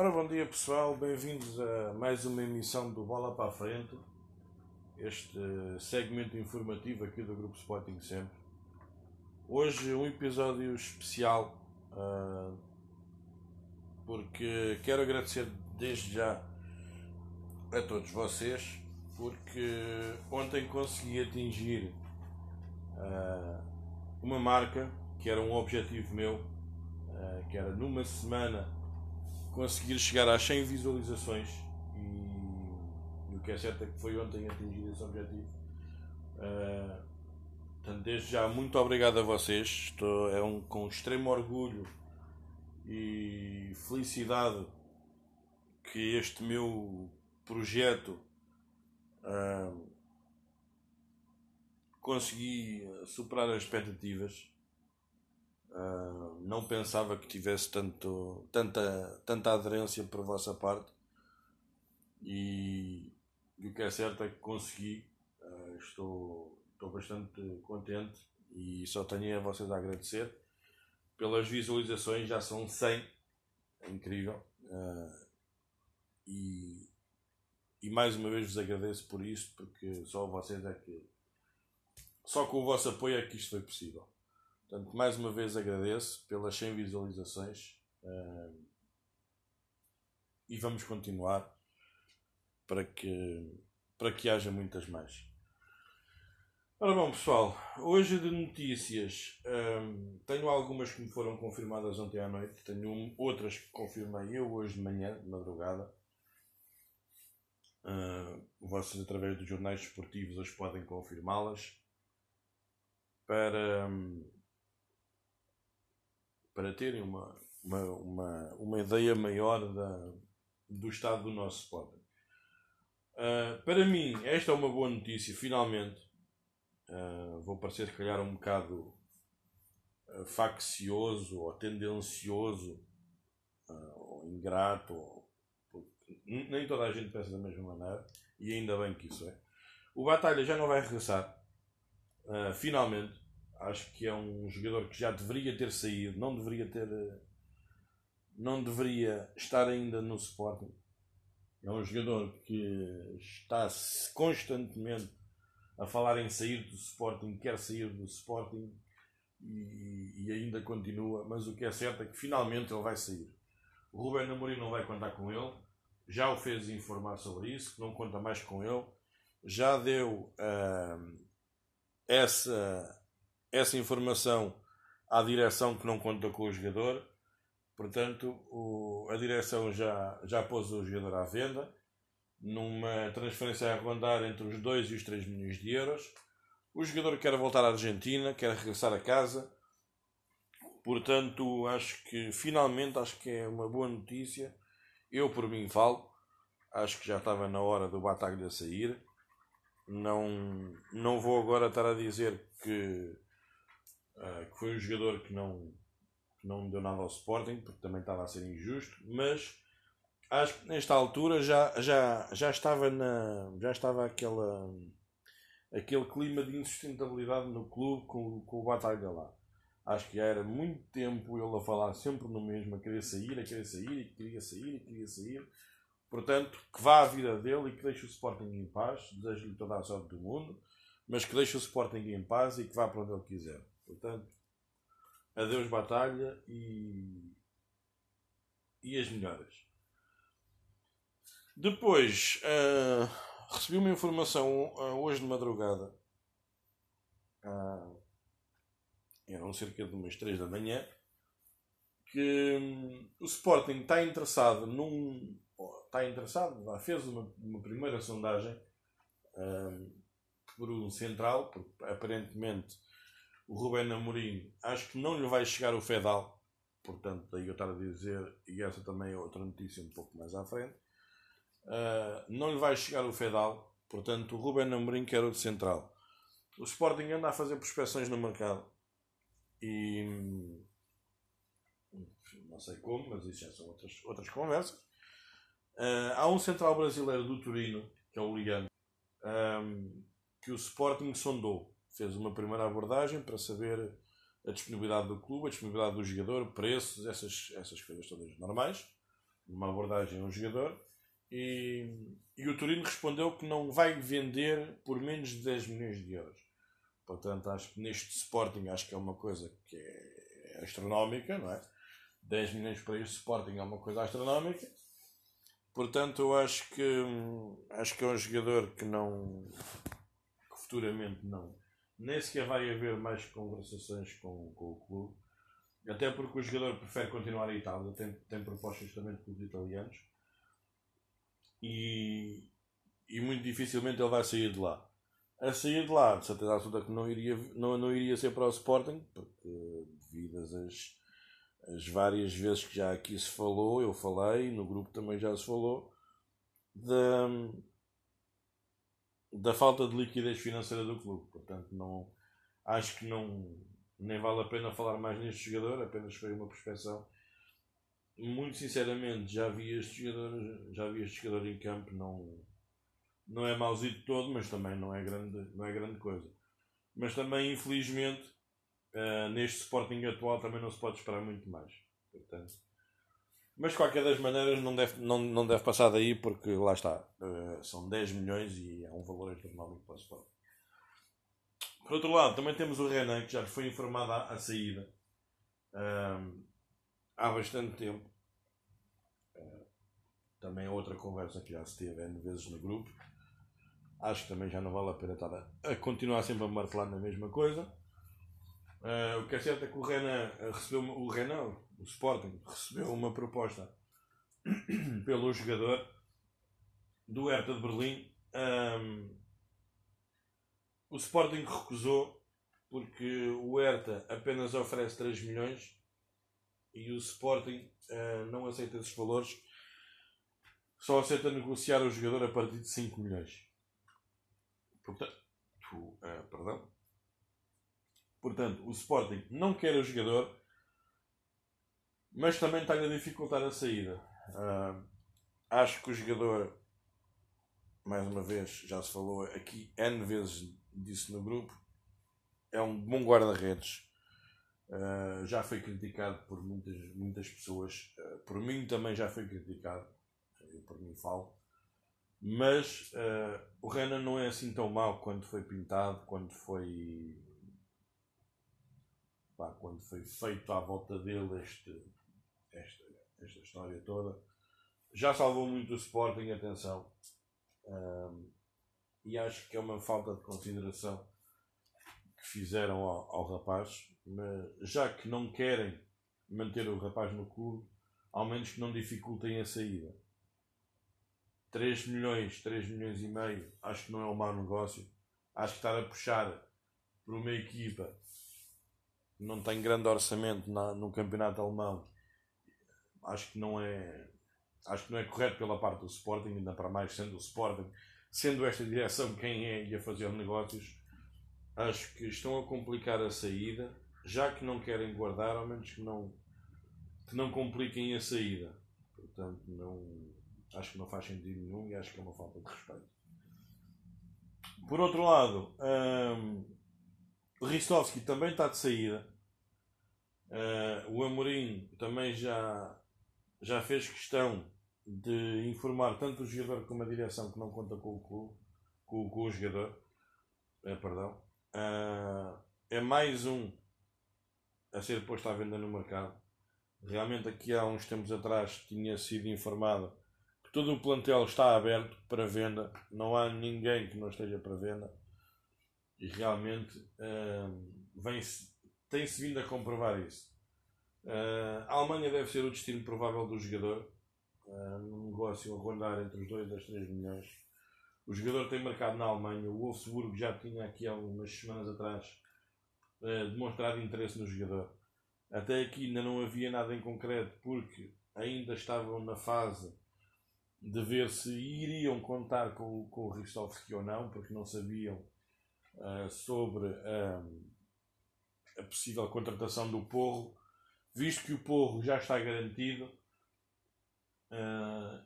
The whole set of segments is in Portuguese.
Ora, bom dia pessoal, bem-vindos a mais uma emissão do Bola para a Frente, este segmento informativo aqui do Grupo Sporting Sempre. Hoje um episódio especial, uh, porque quero agradecer desde já a todos vocês, porque ontem consegui atingir uh, uma marca que era um objetivo meu, uh, que era numa semana conseguir chegar às 100 visualizações e, e, o que é certo é que foi ontem atingir esse objetivo. Uh, portanto, desde já, muito obrigado a vocês. Estou, é um, com extremo orgulho e felicidade que este meu projeto uh, consegui superar as expectativas. Uh, não pensava que tivesse tanto, tanta, tanta aderência por vossa parte e, e o que é certo é que consegui. Uh, estou, estou bastante contente e só tenho a vocês a agradecer pelas visualizações, já são 100, é incrível. Uh, e, e mais uma vez vos agradeço por isso, porque só vocês é que. Só com o vosso apoio é que isto foi possível. Portanto, mais uma vez agradeço pelas 100 visualizações uh, e vamos continuar para que, para que haja muitas mais. Ora bom, pessoal, hoje de notícias um, tenho algumas que me foram confirmadas ontem à noite, tenho um, outras que confirmei eu hoje de manhã, de madrugada. Uh, vocês, através dos jornais esportivos, as podem confirmá-las para. Um, para terem uma, uma, uma, uma ideia maior da, do estado do nosso Sporting. Uh, para mim, esta é uma boa notícia, finalmente. Uh, vou parecer, se calhar, um bocado uh, faccioso ou tendencioso ou ingrato, ou, nem toda a gente pensa da mesma maneira, e ainda bem que isso é. O Batalha já não vai regressar, finalmente Acho que é um jogador que já deveria ter saído, não deveria ter. Não deveria estar ainda no Sporting. É um jogador que está constantemente a falar em sair do Sporting, quer sair do Sporting e, e, ainda continua, mas o que é certo é que finalmente ele vai sair. O Ruben Amorim não vai contar com ele, já o fez informar sobre isso, que não conta mais com ele, já deu uh, essa essa informação à direção que não conta com o jogador. Portanto, o, a direção já, já pôs o jogador à venda, numa transferência a rondar entre os 2 e os 3 milhões de euros. O jogador quer voltar à Argentina, quer regressar a casa. Portanto, acho que finalmente acho que é uma boa notícia. Eu por mim falo. Acho que já estava na hora do Bataglia sair. Não, não vou agora estar a dizer que uh, que foi um jogador que não, que não deu nada ao Sporting, porque também estava a ser injusto, mas acho que nesta altura já, já, já estava na já estava aquela aquele clima de insustentabilidade no clube com, com o Batalha lá. Acho que já era muito tempo ele a falar sempre no mesmo, a querer sair, a querer sair, e queria sair, e queria sair. Portanto, que vá à vida dele e que deixe o Sporting em paz. Desejo-lhe toda a sorte do mundo, mas que deixe o Sporting em paz e que vá para onde ele quiser. Portanto, adeus batalha e, e as melhoras. Depois, uh, recebi uma informação uh, hoje de madrugada, uh, eram cerca de umas 3 da manhã, que um, o Sporting está interessado num. Está interessado, já fez uma, uma primeira sondagem por um central, porque aparentemente o Rubén Amorim, acho que não lhe vai chegar o Fedal, portanto, daí eu estar a dizer, e essa também é outra notícia um pouco mais à frente, uh, não lhe vai chegar o Fedal, portanto, o Rubén Amorim quer o de central. O Sporting anda a fazer prospeções no mercado e não sei como, mas isso já são outras, outras conversas. Uh, há um central brasileiro do Turino, que é o Liano, um, que o Sporting sondou fez uma primeira abordagem para saber a disponibilidade do clube, a disponibilidade do jogador, preços, essas, essas coisas todas normais. numa abordagem a um jogador e, e o Turino respondeu que não vai vender por menos de 10 milhões de euros. Portanto, acho que neste Sporting acho que é uma coisa que é astronómica, não é? 10 milhões para este Sporting é uma coisa astronómica. Portanto, eu acho que acho que é um jogador que não que futuramente não nem sequer vai haver mais conversações com, com o clube. Até porque o jogador prefere continuar em Itália, tem, tem propostas também de clubes italianos e, e muito dificilmente ele vai sair de lá. A sair de lá, de certeza absoluta que não iria, não, não iria ser para o Sporting, porque devido às, as várias vezes que já aqui se falou, eu falei, no grupo também já se falou, da, da falta de liquidez financeira do clube. Portanto, não, acho que não, nem vale a pena falar mais neste jogador, apenas foi uma prospeção. Muito sinceramente, já vi este jogador, já vi este jogador em campo, não, não é mauzito todo, mas também não é grande, não é grande coisa. Mas também, infelizmente, uh, neste Sporting atual também não se pode esperar muito mais. Portanto, mas qualquer das maneiras não deve, não, não deve passar daí porque lá está, uh, são 10 milhões e é um valor astronómico para o Sporting. Por outro lado, também temos o Renan, que já foi informado à, saída uh, há bastante tempo. Uh, também é outra conversa que já se teve N vezes no grupo. Acho que também já não vale a pena estar a, a continuar sempre a martelar na mesma coisa. Uh, o que é certo é que o Renan recebeu o Renan, o Sporting, recebeu uma proposta pelo jogador do Hertha de Berlim. Um, o Sporting recusou porque o Hertha apenas oferece 3 milhões e o Sporting uh, não aceita esses valores, só aceita negociar o jogador a partir de 5 milhões. Portanto, uh, perdão. Portanto, o Sporting não quer o jogador mas também está a dificultar a saída. Uh, acho que o jogador, mais uma vez, já se falou aqui N vezes disso no grupo, é um bom guarda-redes. Uh, já foi criticado por muitas, muitas pessoas, uh, por mim também já foi criticado, eu por mim falo, mas o Renan não é assim tão mau quando foi pintado, quando foi pá, quando foi feito à volta dele este, esta, esta história toda. Já salvou muito o Sporting, atenção. Um, e acho que é uma falta de consideração que fizeram ao, ao rapaz, mas já que não querem manter o rapaz no clube, ao menos que não dificultem a saída. 3 milhões, 3 milhões e meio, acho que não é um mau negócio. Acho que estar a puxar por uma equipa que não tem grande orçamento na, no campeonato alemão acho que não é acho que não é correto pela parte do Sporting, ainda para mais sendo o Sporting, sendo esta direção quem é e a fazer negócios, acho que estão a complicar a saída, já que não querem guardar, ao menos que não, que não compliquem a saída. Portanto, não, acho que não faz sentido nenhum e acho que é uma falta de respeito. Por outro lado, um, Ristovski também está de saída. Uh, o Amorim também já já fez questão de informar tanto o jogador como a direção que não conta com o clube, com, com o jogador. É, perdão. Uh, é mais um a ser posto à venda no mercado. Realmente aqui há uns tempos atrás tinha sido informado que todo o plantel está aberto para venda, não há ninguém que não esteja para venda e realmente uh, tem-se vindo a comprovar isso. Uh, a Alemanha deve ser o destino provável do jogador. Uh, negócio a rondar entre os 2 e os 3 milhões. O jogador tem marcado na Alemanha. O Wolfsburg já tinha aqui há algumas semanas atrás uh, demonstrado interesse no jogador. Até aqui ainda não havia nada em concreto porque ainda estavam na fase de ver se iriam contar com, com o Ristovski ou não, porque não sabiam uh, sobre a possível contratação do Porro visto que o Porro já está garantido, uh,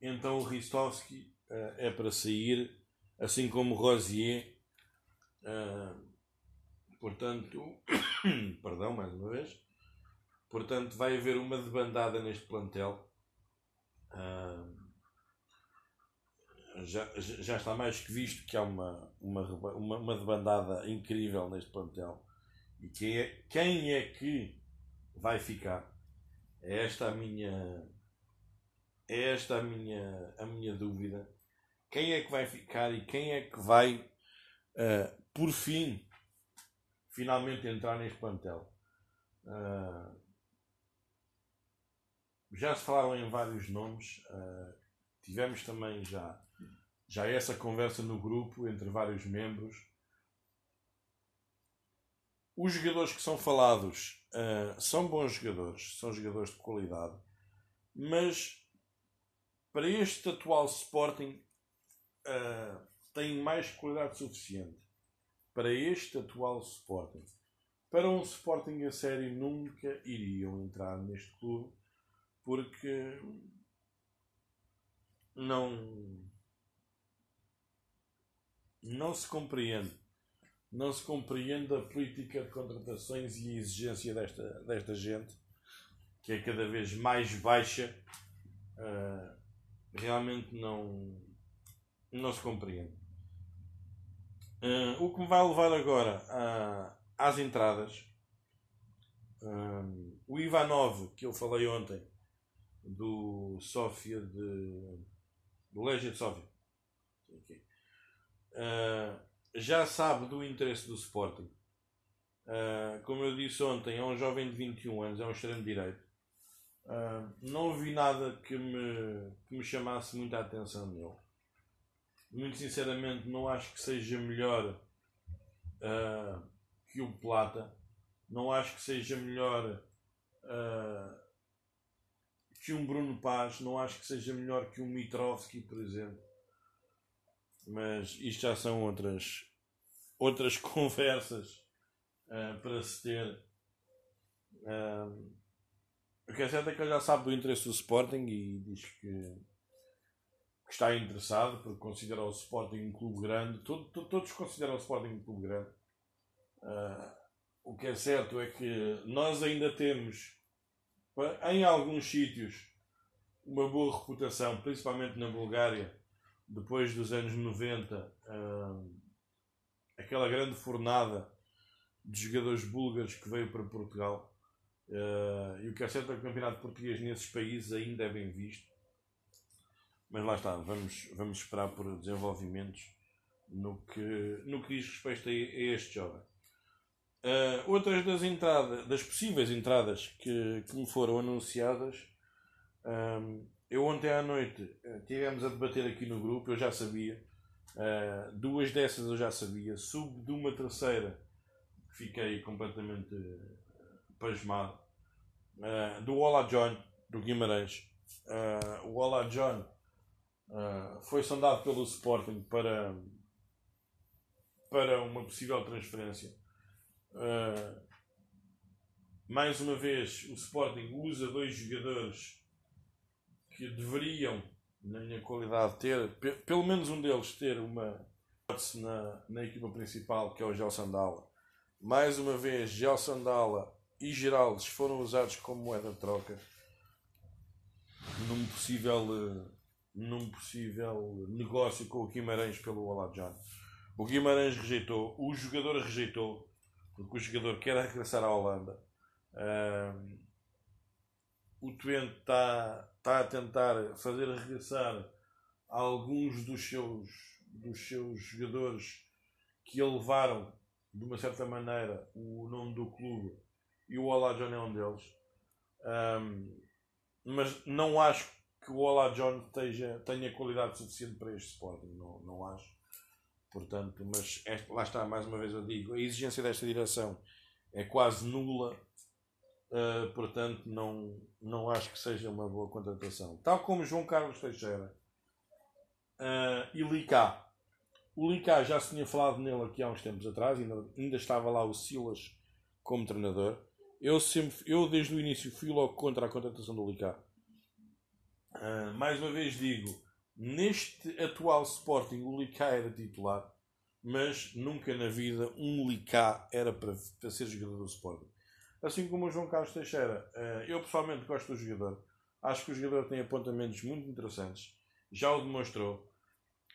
então o Ristovski uh, é para sair, assim como o Rosier. Uh, portanto, perdão mais uma vez. Portanto, vai haver uma debandada neste plantel. Já, já está mais que visto que há uma, uma, uma, uma debandada incrível neste plantel. E é, quem é que vai ficar? É esta a minha. É esta a minha, a minha dúvida. Quem é que vai ficar e quem é que vai, uh, por fim, finalmente entrar neste plantel? Uh, já se falaram em vários nomes. Uh, tivemos também já já essa conversa no grupo entre vários membros. Os jogadores que são falados uh, são bons jogadores, são jogadores de qualidade, mas para este atual Sporting uh, têm mais qualidade suficiente. Para este atual Sporting. Para um Sporting a sério nunca iriam entrar neste clube porque não não se compreende. Não se compreende a política de contratações e a exigência desta, desta gente, que é cada vez mais baixa. Uh, realmente não, não se compreende. Uh, o que me vai levar agora uh, às entradas. o Ivanov, que eu falei ontem, do Sofia de. do Legia de Sofia. Uh, já sabe do interesse do Sporting. Uh, como eu disse ontem, é um jovem de 21 anos, é um extremo direito. Uh, não vi nada que me, que me chamasse muita atenção nele. Muito sinceramente, não acho que seja melhor uh, que o Plata. Não acho que seja melhor que um Bruno Paz. Não acho que seja melhor que um Mitrovski, por exemplo. Mas isto já são outras, outras conversas uh, para se ter. Uh, o que é certo é que ele já sabe do interesse do Sporting e diz que, que está interessado porque considera o Sporting um clube grande. Todo, todo, todos consideram o Sporting um clube grande. Uh, o que é certo é que nós ainda temos, em alguns sítios, uma boa reputação, principalmente na Bulgária, depois dos anos 90, uh, aquela grande fornada de jogadores búlgaros que veio para Portugal. Uh, e o que é certo é que o campeonato português nesses países ainda é bem visto. Mas lá está, vamos, vamos esperar por desenvolvimentos no que, no que diz respeito a, a este jovem. Uh, outras das entradas, das possíveis entradas que, que me foram anunciadas, um, eu ontem à noite eh, tivemos a debater aqui no grupo, eu já sabia. Uh, duas dessas eu já sabia. Sub de uma terceira, fiquei completamente uh, pasmado. Uh, do Ola John, do Guimarães. Uh, o Ola John foi sondado pelo Sporting para, para uma possível transferência. mais uma vez, o Sporting usa dois jogadores que deveriam, na minha qualidade, ter, pelo menos um deles, ter uma na, na equipa principal, que é o Gel Sandala. Mais uma vez, Gel Sandala e Geraldes foram usados como moeda de troca num possível, num possível negócio com o Guimarães pelo Olajan. O Guimarães rejeitou, o jogador rejeitou, porque o jogador quer regressar à Holanda. O Twente está está a tentar fazer regressar alguns dos seus, dos seus jogadores que elevaram, de uma certa maneira, o nome do clube e o Olá John é um deles. Um, mas não acho que o Olá John esteja, tenha qualidade suficiente para este Sporting, não, não acho. Portanto, mas este, lá está, mais uma vez eu digo, a exigência desta direção é quase nula Uh, portanto, não, não acho que seja uma boa contratação. Tal como João Carlos Teixeira uh, e Licá. O Licá já se tinha falado nele aqui há uns tempos atrás, ainda, ainda estava lá o Silas como treinador. Eu, sempre, eu desde o início fui logo contra a contratação do Licá. Uh, mais uma vez digo, neste atual Sporting o Licá era titular, mas nunca na vida um Licá era para, para ser jogador do Sporting assim como o João Carlos Teixeira. Eh, eu pessoalmente gosto do jogador. Acho que o jogador tem apontamentos muito interessantes. Já o demonstrou.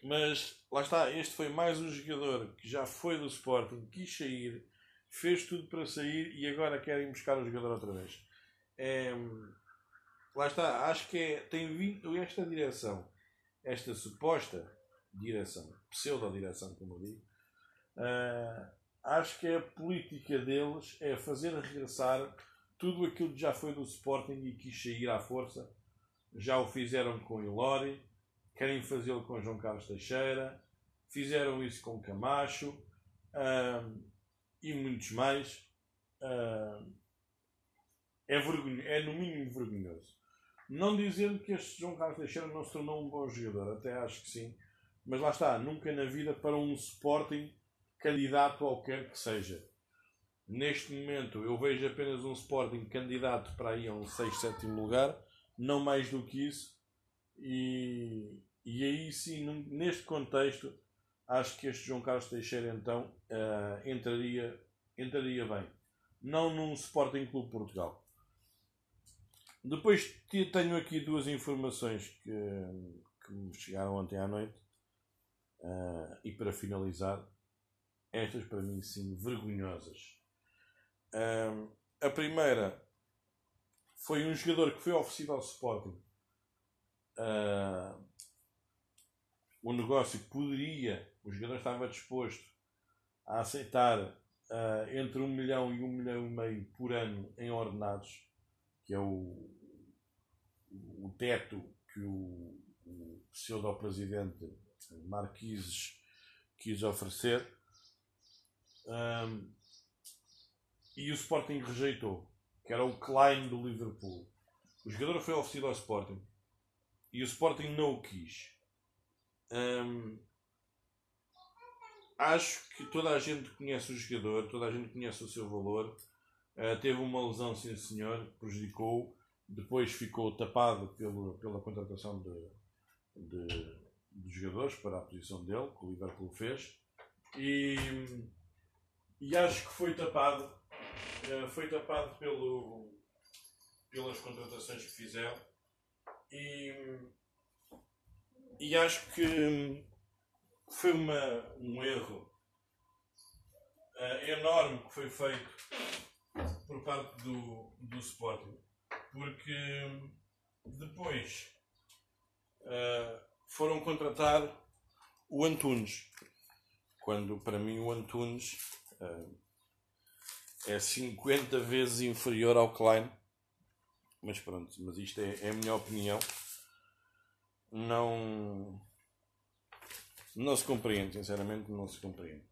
Mas lá está, este foi mais um jogador que já foi do Sporting, quis sair, fez tudo para sair e agora querem buscar o jogador outra vez. É, lá está, acho que é, tem vindo esta direção, esta suposta direção, pseudo-direção, como eu digo, uh, acho que a política deles é fazer regressar tudo aquilo que já foi do Sporting e quis sair à força. Já o fizeram com o Ilori, querem fazê-lo com João Carlos Teixeira, fizeram isso com Camacho uh, e muitos mais. Uh, é, vergonho, é no mínimo vergonhoso. Não dizendo que este João Carlos Teixeira não se tornou um bom jogador, até acho que sim, mas lá está, nunca na vida para um Sporting candidato ao que quer que seja. Neste momento eu vejo apenas um Sporting candidato para ir a um 6, 7 lugar, não mais do que isso, e, e aí sim, neste contexto, acho que este João Carlos Teixeira então uh, entraria, entraria bem. Não num Sporting Clube Portugal. Depois tenho aqui duas informações que, que me chegaram ontem à noite. Uh, e para finalizar, estas para mim sim vergonhosas. Uh, a primeira foi um jogador que foi oferecido ao Sporting. Uh, o negócio poderia, o jogador estava disposto a aceitar uh, entre um milhão e um milhão e meio por ano em ordenados, que é o, o teto que o, o pseudo-presidente Marquises quis oferecer. Um, e o Sporting rejeitou, que era o Klein do Liverpool. O jogador foi oferecido ao Sporting e o Sporting não o quis. Um, acho que toda a gente conhece o jogador, toda a gente conhece o seu valor. Uh, teve uma lesão, sim senhor, prejudicou. Depois ficou tapado pelo, pela contratação de, de dos jogadores para a posição dele, que o Liverpool fez. E, e acho que foi tapado, eh, foi tapado pelo, pelas contratações que fizeram. E, e acho que foi uma, um erro uh, enorme que foi feito por parte do, do Sporting, porque depois uh, foram contratar o Antunes. Quando para mim o Antunes é 50 vezes inferior ao Klein. Mas pronto, mas isto é, é a minha opinião. Não. Não se compreende, sinceramente, não se compreende.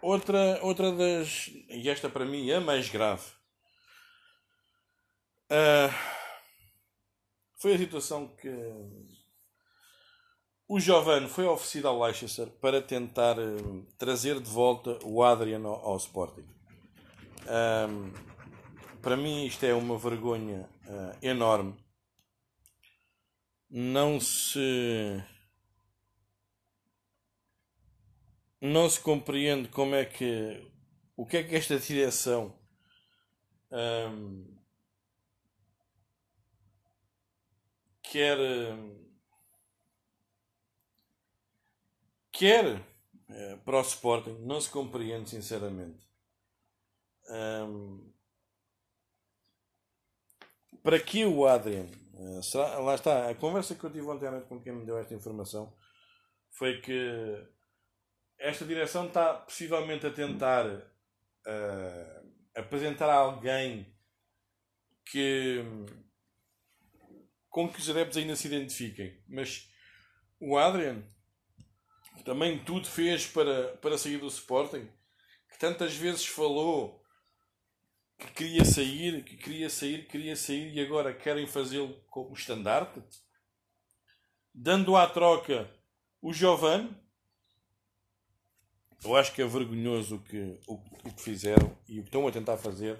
Outra, outra das. E esta para mim é a mais grave. Uh, foi a situação que o Giovanni foi oferecido ao Leicester para tentar uh, trazer de volta o Adrian ao, ao Sporting. Um, para mim isto é uma vergonha uh, enorme. Não se não se compreende como é que o que é que esta direção um, quer quer é, para o Sporting não se compreende sinceramente um, para que o Adrian uh, será, lá está a conversa que eu tive ontem à noite com quem me deu esta informação foi que esta direção está possivelmente a tentar uh, apresentar alguém que com que os adeptos ainda se identifiquem. Mas o Adrian também tudo fez para, para sair do Sporting, que tantas vezes falou que queria sair, que queria sair, queria sair e agora querem fazê-lo como estandarte, dando à troca o Giovanni. Eu acho que é vergonhoso o que, o, o que fizeram e o que estão a tentar fazer.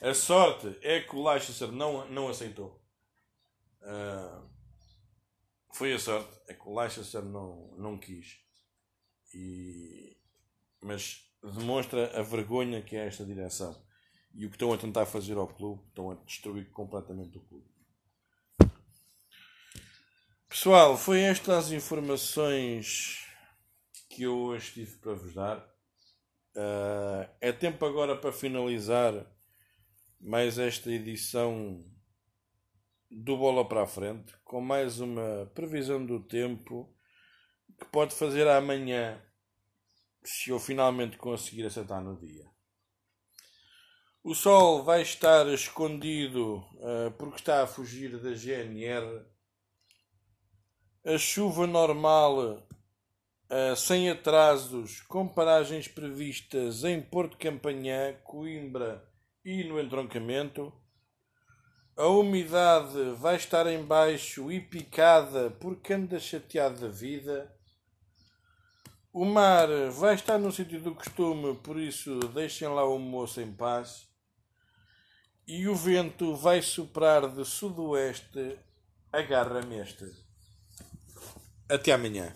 A sorte é que o Leicester não, não aceitou. Uh, foi a sorte, é que o Leicester não, não quis. E, mas demonstra a vergonha que é esta direção. e o que estão a tentar fazer ao clube, estão a destruir completamente o clube. Pessoal, foi estas as informações que eu hoje tive para vos dar. Uh, é tempo agora para finalizar mais esta edição do Bola para a Frente, com mais uma previsão do tempo que pode fazer amanhã, se eu finalmente conseguir acertar no dia. O Sol vai estar escondido uh, porque está a fugir da GNR. A chuva normal, uh, sem atrasos, com paragens previstas em Porto Campanhã, Coimbra e no entroncamento. A umidade vai estar em baixo e picada porque anda chateado da vida. O mar vai estar no sítio do costume, por isso deixem lá o moço em paz. E o vento vai soprar de sudoeste, agarra-me esta. Até amanhã.